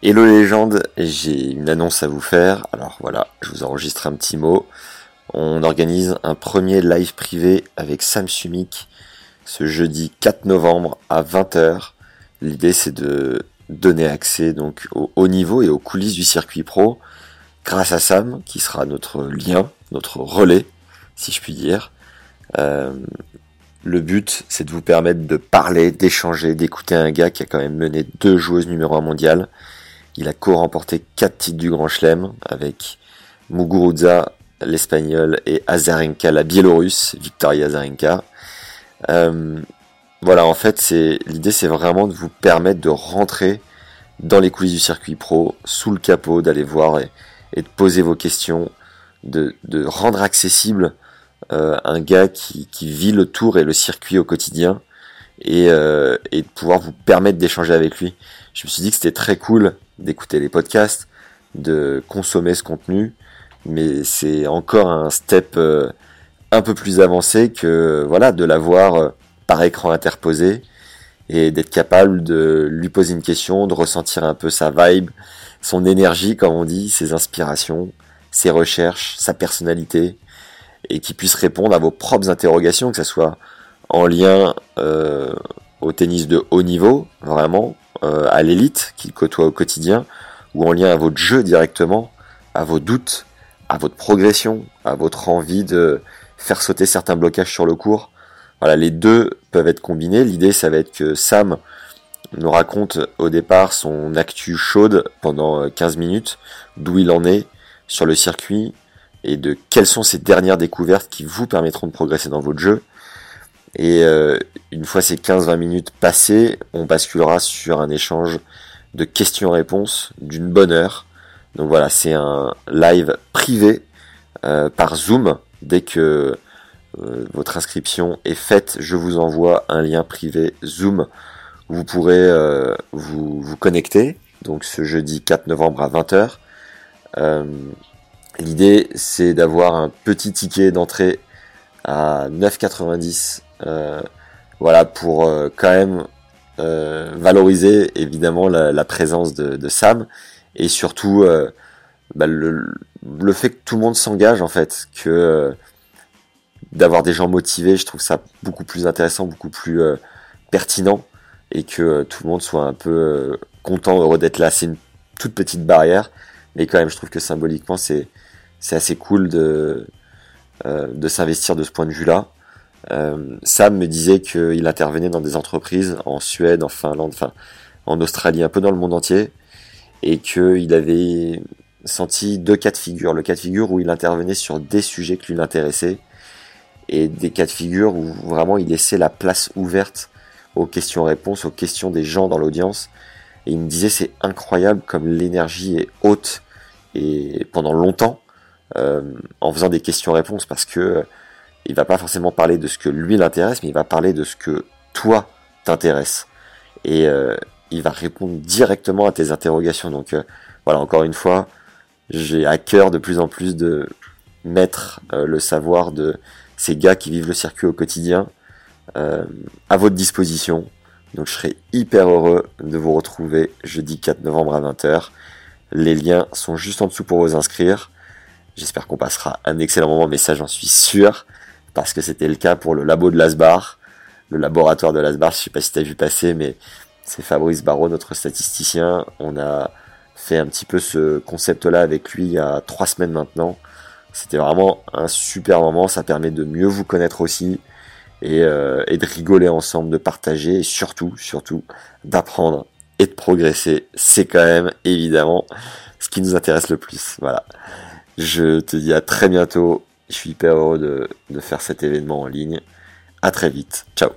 Hello légende, j'ai une annonce à vous faire. Alors voilà, je vous enregistre un petit mot. On organise un premier live privé avec Sam Sumik ce jeudi 4 novembre à 20h. L'idée c'est de donner accès donc au haut niveau et aux coulisses du circuit pro grâce à Sam qui sera notre lien, notre relais si je puis dire. Euh, le but c'est de vous permettre de parler, d'échanger, d'écouter un gars qui a quand même mené deux joueuses numéro 1 mondiales. Il a co-remporté quatre titres du Grand Chelem avec Muguruza, l'espagnol, et Azarenka, la biélorusse, Victoria Azarenka. Euh, voilà, en fait, l'idée, c'est vraiment de vous permettre de rentrer dans les coulisses du circuit pro, sous le capot, d'aller voir et, de poser vos questions, de, rendre accessible euh, un gars qui, vit le tour et le circuit au quotidien, et, euh, et de pouvoir vous permettre d'échanger avec lui. Je me suis dit que c'était très cool d'écouter les podcasts, de consommer ce contenu, mais c'est encore un step euh, un peu plus avancé que voilà de l'avoir euh, par écran interposé et d'être capable de lui poser une question, de ressentir un peu sa vibe, son énergie comme on dit, ses inspirations, ses recherches, sa personnalité et qui puisse répondre à vos propres interrogations, que ce soit en lien euh, au tennis de haut niveau, vraiment, à l'élite qu'il côtoie au quotidien, ou en lien à votre jeu directement, à vos doutes, à votre progression, à votre envie de faire sauter certains blocages sur le cours. Voilà, les deux peuvent être combinés. L'idée, ça va être que Sam nous raconte au départ son actu chaude pendant 15 minutes, d'où il en est sur le circuit et de quelles sont ses dernières découvertes qui vous permettront de progresser dans votre jeu. Et euh, une fois ces 15-20 minutes passées, on basculera sur un échange de questions-réponses d'une bonne heure. Donc voilà, c'est un live privé euh, par Zoom. Dès que euh, votre inscription est faite, je vous envoie un lien privé Zoom vous pourrez euh, vous, vous connecter. Donc ce jeudi 4 novembre à 20h. L'idée c'est d'avoir un petit ticket d'entrée à 9,90 voilà pour quand même euh, valoriser évidemment la, présence de, Sam et surtout euh, bah, le, fait que tout le monde s'engage en fait, que euh, d'avoir des gens motivés, je trouve ça beaucoup plus intéressant, beaucoup plus pertinent et que tout le monde soit un peu content, heureux d'être là. C'est une toute petite barrière, mais quand même, je trouve que symboliquement, c'est c'est assez cool de de s'investir de ce point de vue-là. Euh, Sam me disait qu'il intervenait dans des entreprises en Suède, en Finlande, enfin en Australie, un peu dans le monde entier, et qu'il avait senti deux cas de figure. Le cas de figure où il intervenait sur des sujets qui l'intéressaient, et des cas de figure où vraiment il laissait la place ouverte aux questions-réponses, aux questions des gens dans l'audience. Et il me disait c'est incroyable comme l'énergie est haute et pendant longtemps euh, en faisant des questions-réponses parce que il va pas forcément parler de ce que lui l'intéresse, mais il va parler de ce que toi t'intéresse. Et euh, il va répondre directement à tes interrogations. Donc euh, voilà, encore une fois, j'ai à cœur de plus en plus de mettre euh, le savoir de ces gars qui vivent le circuit au quotidien à votre disposition. Donc je serai hyper heureux de vous retrouver jeudi 4 novembre à 20h. Les liens sont juste en dessous pour vous inscrire. J'espère qu'on passera un excellent moment, mais ça j'en suis sûr parce que c'était le cas pour le labo de Lasbar, le laboratoire de Lasbar, je sais pas si tu as vu passer, mais c'est Fabrice Barraud, notre statisticien. On a fait un petit peu ce concept-là avec lui il y a trois semaines maintenant. C'était vraiment un super moment, ça permet de mieux vous connaître aussi et, euh, et de rigoler ensemble, de partager et surtout, surtout d'apprendre et de progresser. C'est quand même évidemment ce qui nous intéresse le plus. Voilà. Je te dis à très bientôt je suis hyper heureux de, faire cet événement en ligne. À très vite. Ciao.